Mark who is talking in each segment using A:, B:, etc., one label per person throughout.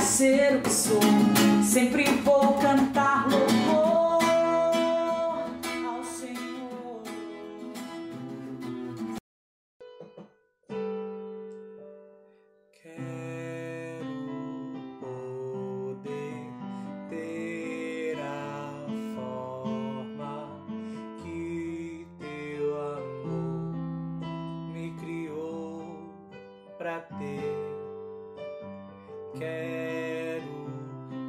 A: ser o que sou. Sempre vou cantar louvor ao Senhor.
B: Quero poder ter a forma que teu amor me criou pra ter. Quero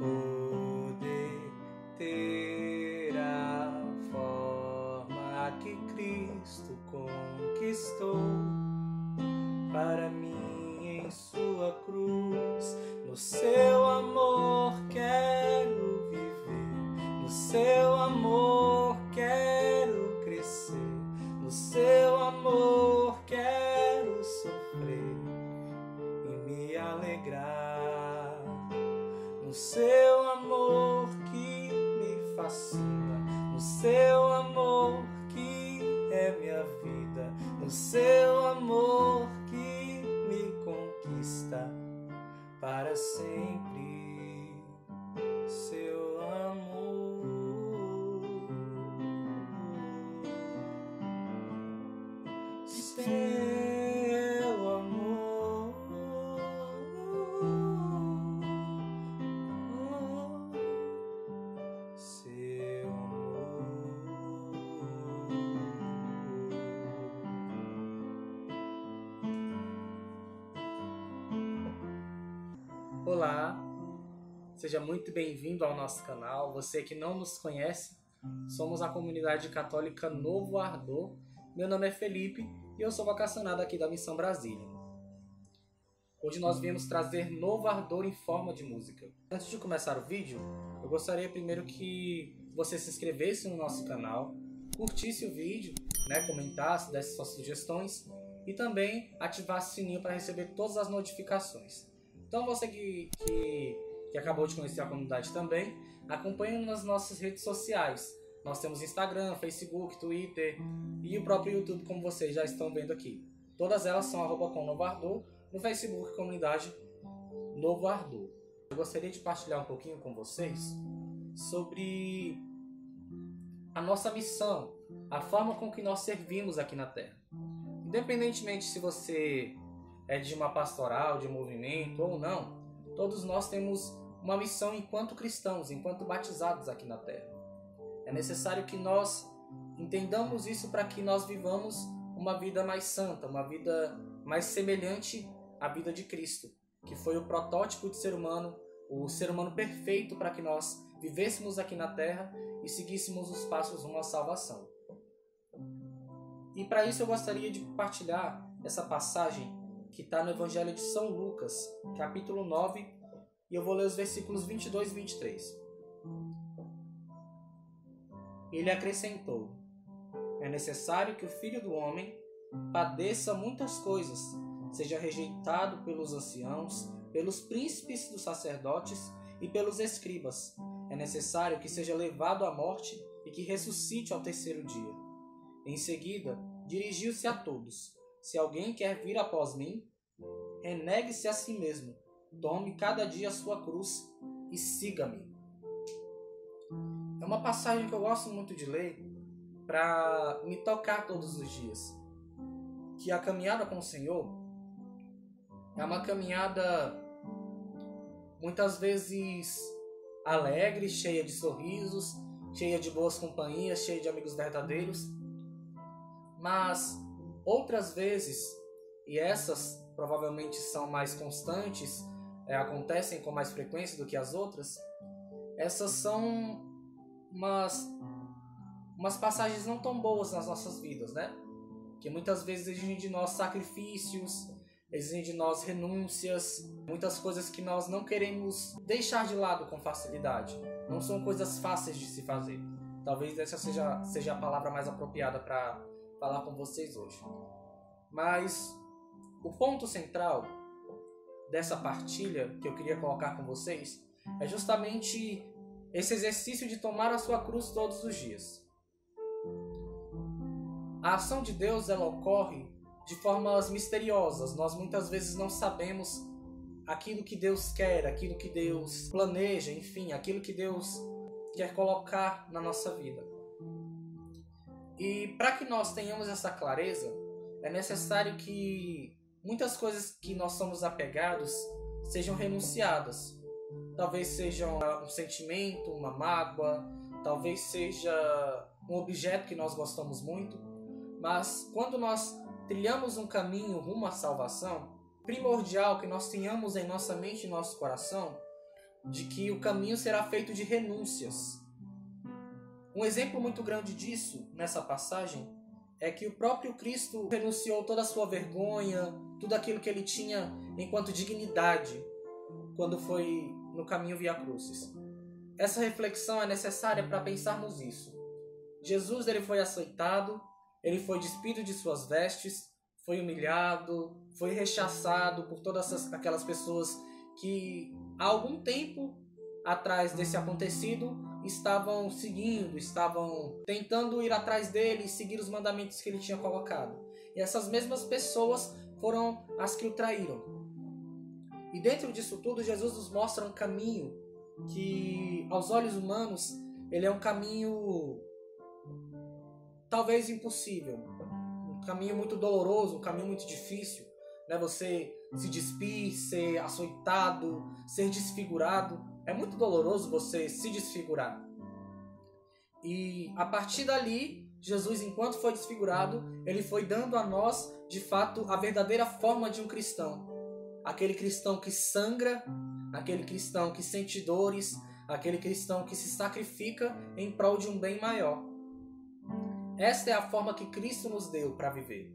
B: poder ter a forma que Cristo conquistou No seu amor que me fascina, no seu amor que é minha vida, no seu Olá, seja muito bem-vindo ao nosso canal. Você que não nos conhece, somos a comunidade católica Novo Ardor. Meu nome é Felipe e eu sou vocacionado aqui da Missão Brasília. Hoje nós viemos trazer novo ardor em forma de música. Antes de começar o vídeo, eu gostaria primeiro que você se inscrevesse no nosso canal, curtisse o vídeo, né, comentasse, desse suas sugestões e também ativasse o sininho para receber todas as notificações. Então você que, que, que acabou de conhecer a comunidade também, acompanhe nas nossas redes sociais. Nós temos Instagram, Facebook, Twitter e o próprio YouTube, como vocês já estão vendo aqui. Todas elas são arroba com Novo Ardor, no Facebook Comunidade Novo Ardor. Eu gostaria de partilhar um pouquinho com vocês sobre a nossa missão, a forma com que nós servimos aqui na Terra. Independentemente se você é de uma pastoral, de um movimento ou não, todos nós temos uma missão enquanto cristãos, enquanto batizados aqui na Terra. É necessário que nós entendamos isso para que nós vivamos uma vida mais santa, uma vida mais semelhante à vida de Cristo, que foi o protótipo de ser humano, o ser humano perfeito para que nós vivêssemos aqui na Terra e seguíssemos os passos rumo à salvação. E para isso eu gostaria de compartilhar essa passagem que está no Evangelho de São Lucas, capítulo 9, e eu vou ler os versículos 22 e 23. Ele acrescentou: É necessário que o filho do homem padeça muitas coisas, seja rejeitado pelos anciãos, pelos príncipes dos sacerdotes e pelos escribas. É necessário que seja levado à morte e que ressuscite ao terceiro dia. Em seguida, dirigiu-se a todos: Se alguém quer vir após mim, renegue-se a si mesmo, tome cada dia a sua cruz e siga-me. É uma passagem que eu gosto muito de ler para me tocar todos os dias. Que a caminhada com o Senhor é uma caminhada muitas vezes alegre, cheia de sorrisos, cheia de boas companhias, cheia de amigos verdadeiros. Mas outras vezes, e essas provavelmente são mais constantes, é, acontecem com mais frequência do que as outras, essas são umas, umas passagens não tão boas nas nossas vidas, né? Que muitas vezes exigem de nós sacrifícios, exigem de nós renúncias, muitas coisas que nós não queremos deixar de lado com facilidade. Não são coisas fáceis de se fazer. Talvez essa seja, seja a palavra mais apropriada para falar com vocês hoje. Mas o ponto central dessa partilha que eu queria colocar com vocês é justamente esse exercício de tomar a sua cruz todos os dias. A ação de Deus ela ocorre de formas misteriosas. Nós muitas vezes não sabemos aquilo que Deus quer, aquilo que Deus planeja, enfim, aquilo que Deus quer colocar na nossa vida. E para que nós tenhamos essa clareza, é necessário que muitas coisas que nós somos apegados sejam renunciadas. Talvez seja um sentimento, uma mágoa, talvez seja um objeto que nós gostamos muito, mas quando nós trilhamos um caminho rumo à salvação, primordial que nós tenhamos em nossa mente e nosso coração de que o caminho será feito de renúncias. Um exemplo muito grande disso nessa passagem é que o próprio Cristo renunciou toda a sua vergonha, tudo aquilo que ele tinha enquanto dignidade quando foi no caminho via cruzes. Essa reflexão é necessária para pensarmos isso. Jesus ele foi aceitado, ele foi despido de suas vestes, foi humilhado, foi rechaçado por todas aquelas pessoas que há algum tempo atrás desse acontecido estavam seguindo, estavam tentando ir atrás dele e seguir os mandamentos que ele tinha colocado. E essas mesmas pessoas foram as que o traíram. E dentro disso tudo, Jesus nos mostra um caminho que, aos olhos humanos, ele é um caminho talvez impossível, um caminho muito doloroso, um caminho muito difícil, né? Você se despir, ser açoitado, ser desfigurado, é muito doloroso você se desfigurar. E a partir dali, Jesus, enquanto foi desfigurado, ele foi dando a nós, de fato, a verdadeira forma de um cristão. Aquele cristão que sangra, aquele cristão que sente dores, aquele cristão que se sacrifica em prol de um bem maior. Esta é a forma que Cristo nos deu para viver.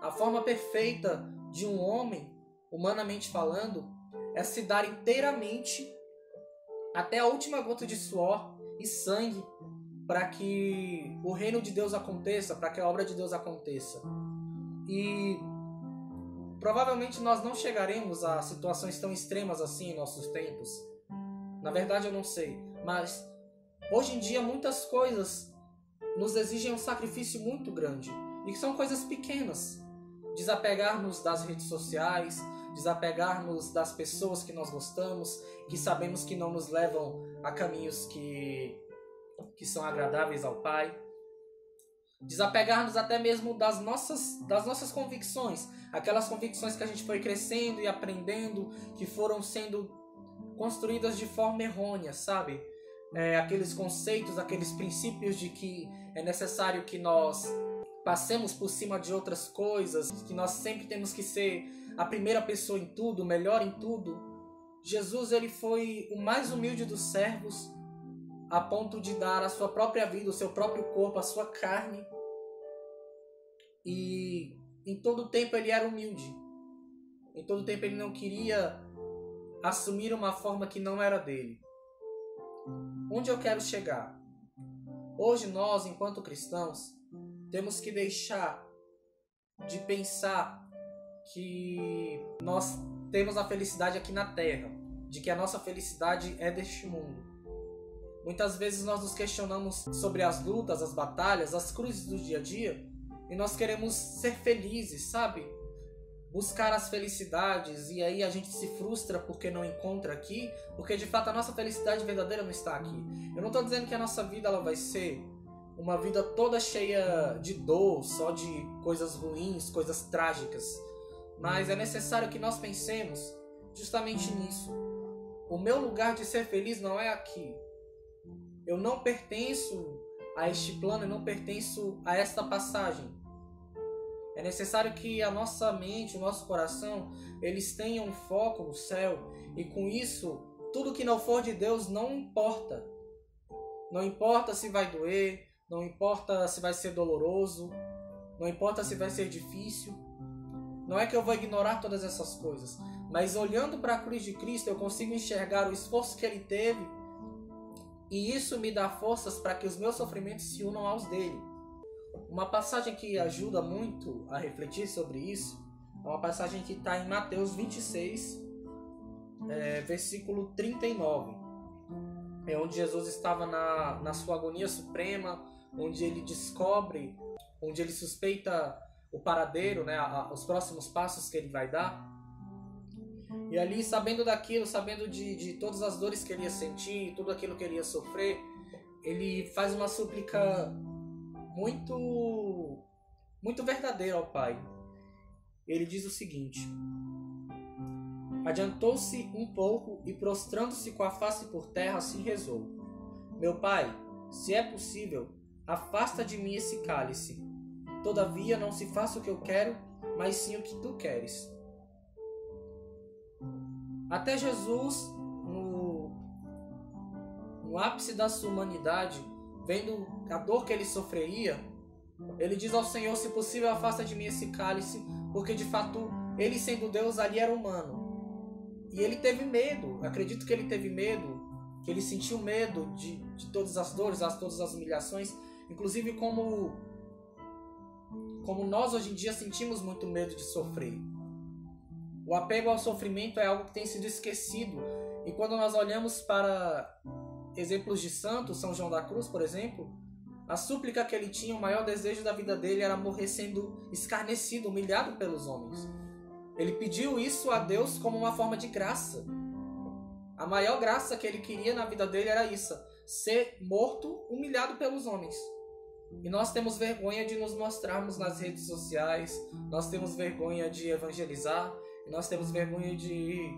B: A forma perfeita de um homem, humanamente falando, é se dar inteiramente até a última gota de suor e sangue para que o reino de Deus aconteça, para que a obra de Deus aconteça. E provavelmente nós não chegaremos a situações tão extremas assim em nossos tempos. Na verdade, eu não sei, mas hoje em dia muitas coisas nos exigem um sacrifício muito grande. E são coisas pequenas. Desapegar-nos das redes sociais, desapegar-nos das pessoas que nós gostamos, que sabemos que não nos levam a caminhos que, que são agradáveis ao Pai. Desapegar-nos até mesmo das nossas, das nossas convicções, aquelas convicções que a gente foi crescendo e aprendendo, que foram sendo construídas de forma errônea, sabe? É, aqueles conceitos, aqueles princípios de que é necessário que nós passemos por cima de outras coisas, que nós sempre temos que ser a primeira pessoa em tudo, melhor em tudo. Jesus ele foi o mais humilde dos servos, a ponto de dar a sua própria vida, o seu próprio corpo, a sua carne. E em todo tempo ele era humilde. Em todo tempo ele não queria assumir uma forma que não era dele. Onde eu quero chegar? Hoje nós, enquanto cristãos, temos que deixar de pensar que nós temos a felicidade aqui na Terra, de que a nossa felicidade é deste mundo. Muitas vezes nós nos questionamos sobre as lutas, as batalhas, as cruzes do dia a dia e nós queremos ser felizes, sabe? buscar as felicidades e aí a gente se frustra porque não encontra aqui, porque de fato a nossa felicidade verdadeira não está aqui. Eu não estou dizendo que a nossa vida ela vai ser uma vida toda cheia de dor, só de coisas ruins, coisas trágicas, mas é necessário que nós pensemos justamente nisso. O meu lugar de ser feliz não é aqui. Eu não pertenço a este plano, eu não pertenço a esta passagem. É necessário que a nossa mente, o nosso coração, eles tenham foco no céu e com isso, tudo que não for de Deus não importa. Não importa se vai doer, não importa se vai ser doloroso, não importa se vai ser difícil. Não é que eu vou ignorar todas essas coisas, mas olhando para a cruz de Cristo, eu consigo enxergar o esforço que ele teve e isso me dá forças para que os meus sofrimentos se unam aos dele. Uma passagem que ajuda muito a refletir sobre isso é uma passagem que está em Mateus 26, é, versículo 39. É onde Jesus estava na, na sua agonia suprema, onde ele descobre, onde ele suspeita o paradeiro, né, a, os próximos passos que ele vai dar. E ali, sabendo daquilo, sabendo de, de todas as dores que ele ia sentir, tudo aquilo que ele ia sofrer, ele faz uma súplica muito, muito verdadeira ao Pai. Ele diz o seguinte: Adiantou-se um pouco e, prostrando-se com a face por terra, assim rezou: Meu Pai, se é possível, afasta de mim esse cálice. Todavia, não se faça o que eu quero, mas sim o que tu queres. Até Jesus, no, no ápice da sua humanidade, vendo a dor que ele sofreria, ele diz ao Senhor: Se possível, afasta de mim esse cálice, porque de fato, ele sendo Deus ali era humano. E ele teve medo, acredito que ele teve medo, que ele sentiu medo de, de todas as dores, as, todas as humilhações, inclusive como, como nós hoje em dia sentimos muito medo de sofrer. O apego ao sofrimento é algo que tem sido esquecido. E quando nós olhamos para exemplos de santos, São João da Cruz, por exemplo, a súplica que ele tinha, o maior desejo da vida dele era morrer sendo escarnecido, humilhado pelos homens. Ele pediu isso a Deus como uma forma de graça. A maior graça que ele queria na vida dele era isso: ser morto, humilhado pelos homens. E nós temos vergonha de nos mostrarmos nas redes sociais, nós temos vergonha de evangelizar, nós temos vergonha de,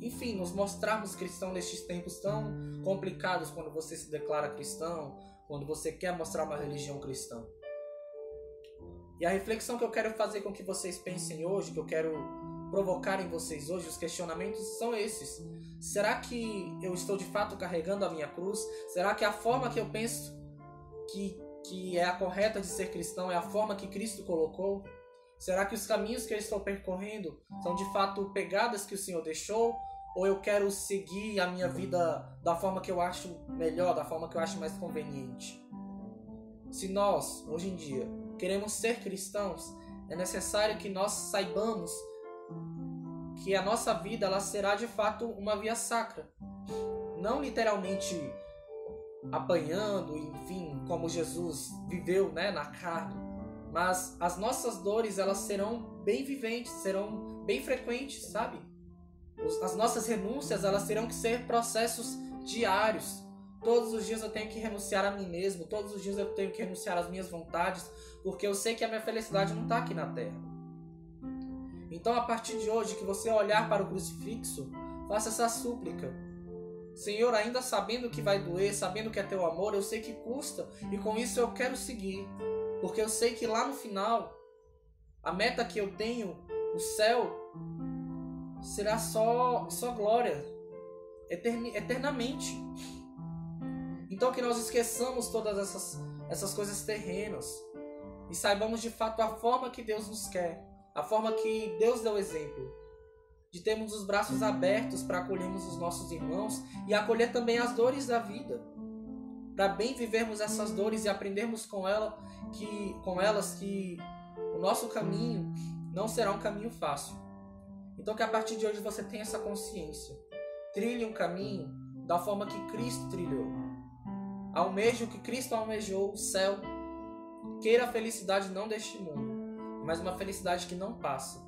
B: enfim, nos mostrarmos cristãos nestes tempos tão complicados quando você se declara cristão, quando você quer mostrar uma religião cristã. E a reflexão que eu quero fazer com que vocês pensem hoje, que eu quero provocar em vocês hoje, os questionamentos são esses. Será que eu estou de fato carregando a minha cruz? Será que a forma que eu penso que, que é a correta de ser cristão é a forma que Cristo colocou? Será que os caminhos que eu estou percorrendo são de fato pegadas que o Senhor deixou? Ou eu quero seguir a minha vida da forma que eu acho melhor, da forma que eu acho mais conveniente? Se nós, hoje em dia, queremos ser cristãos, é necessário que nós saibamos que a nossa vida ela será de fato uma via sacra. Não literalmente apanhando, enfim, como Jesus viveu né, na carne, mas as nossas dores, elas serão bem viventes, serão bem frequentes, sabe? As nossas renúncias, elas terão que ser processos diários. Todos os dias eu tenho que renunciar a mim mesmo, todos os dias eu tenho que renunciar às minhas vontades, porque eu sei que a minha felicidade não está aqui na terra. Então, a partir de hoje, que você olhar para o crucifixo, faça essa súplica. Senhor, ainda sabendo que vai doer, sabendo que é teu amor, eu sei que custa e com isso eu quero seguir. Porque eu sei que lá no final, a meta que eu tenho, o céu, será só, só glória, eternamente. Então que nós esqueçamos todas essas, essas coisas terrenas e saibamos de fato a forma que Deus nos quer, a forma que Deus deu exemplo. De termos os braços abertos para acolhermos os nossos irmãos e acolher também as dores da vida para bem vivermos essas dores e aprendermos com ela que com elas que o nosso caminho não será um caminho fácil. Então que a partir de hoje você tenha essa consciência. Trilhe um caminho da forma que Cristo trilhou. Almeje o que Cristo almejou, o céu. Queira a felicidade não deste mundo, mas uma felicidade que não passa.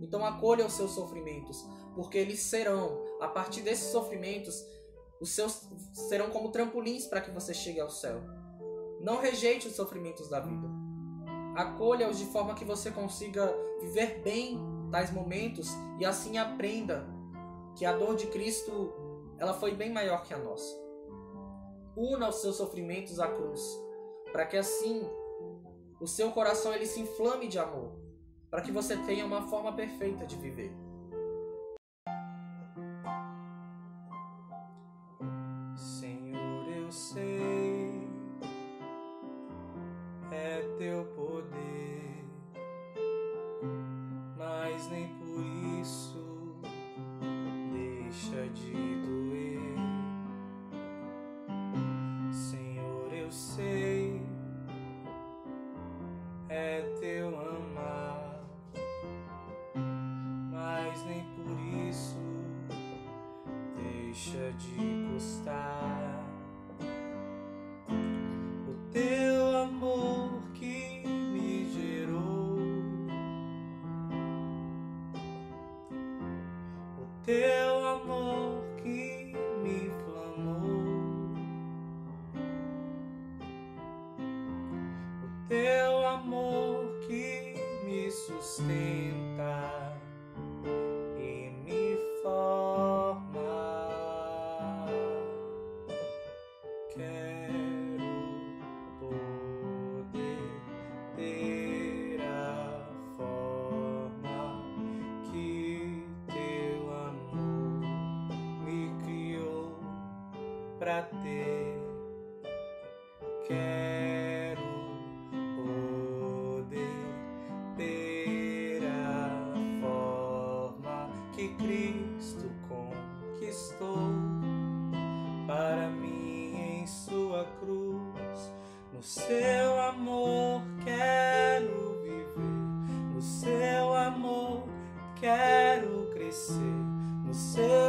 B: Então acolha os seus sofrimentos, porque eles serão, a partir desses sofrimentos, os seus serão como trampolins para que você chegue ao céu. Não rejeite os sofrimentos da vida. Acolha-os de forma que você consiga viver bem tais momentos e assim aprenda que a dor de Cristo ela foi bem maior que a nossa. Una os seus sofrimentos à cruz, para que assim o seu coração ele se inflame de amor, para que você tenha uma forma perfeita de viver. Pra ter. Quero poder ter a forma que Cristo conquistou para mim em sua cruz. No seu amor quero viver, no seu amor quero crescer, no seu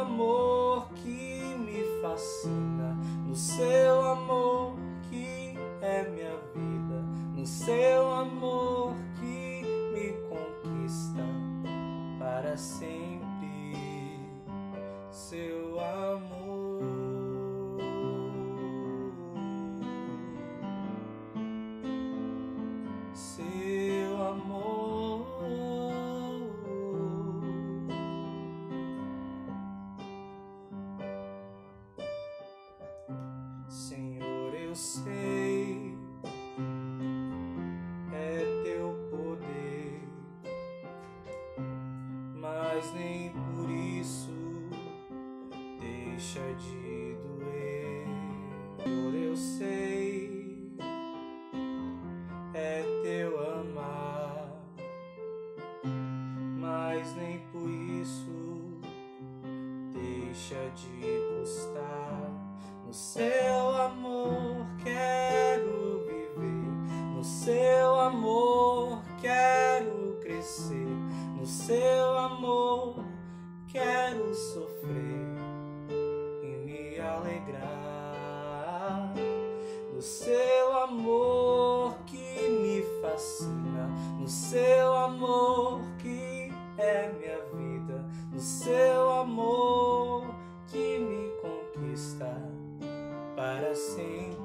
B: amor que me fascina, no seu amor que é minha vida, no seu amor que me conquista para sempre. Seu deixa de custar. No seu amor quero viver, no seu amor quero crescer, no seu amor quero sofrer e me alegrar. No seu amor que me fascina, no seu amor que é minha vida, no seu para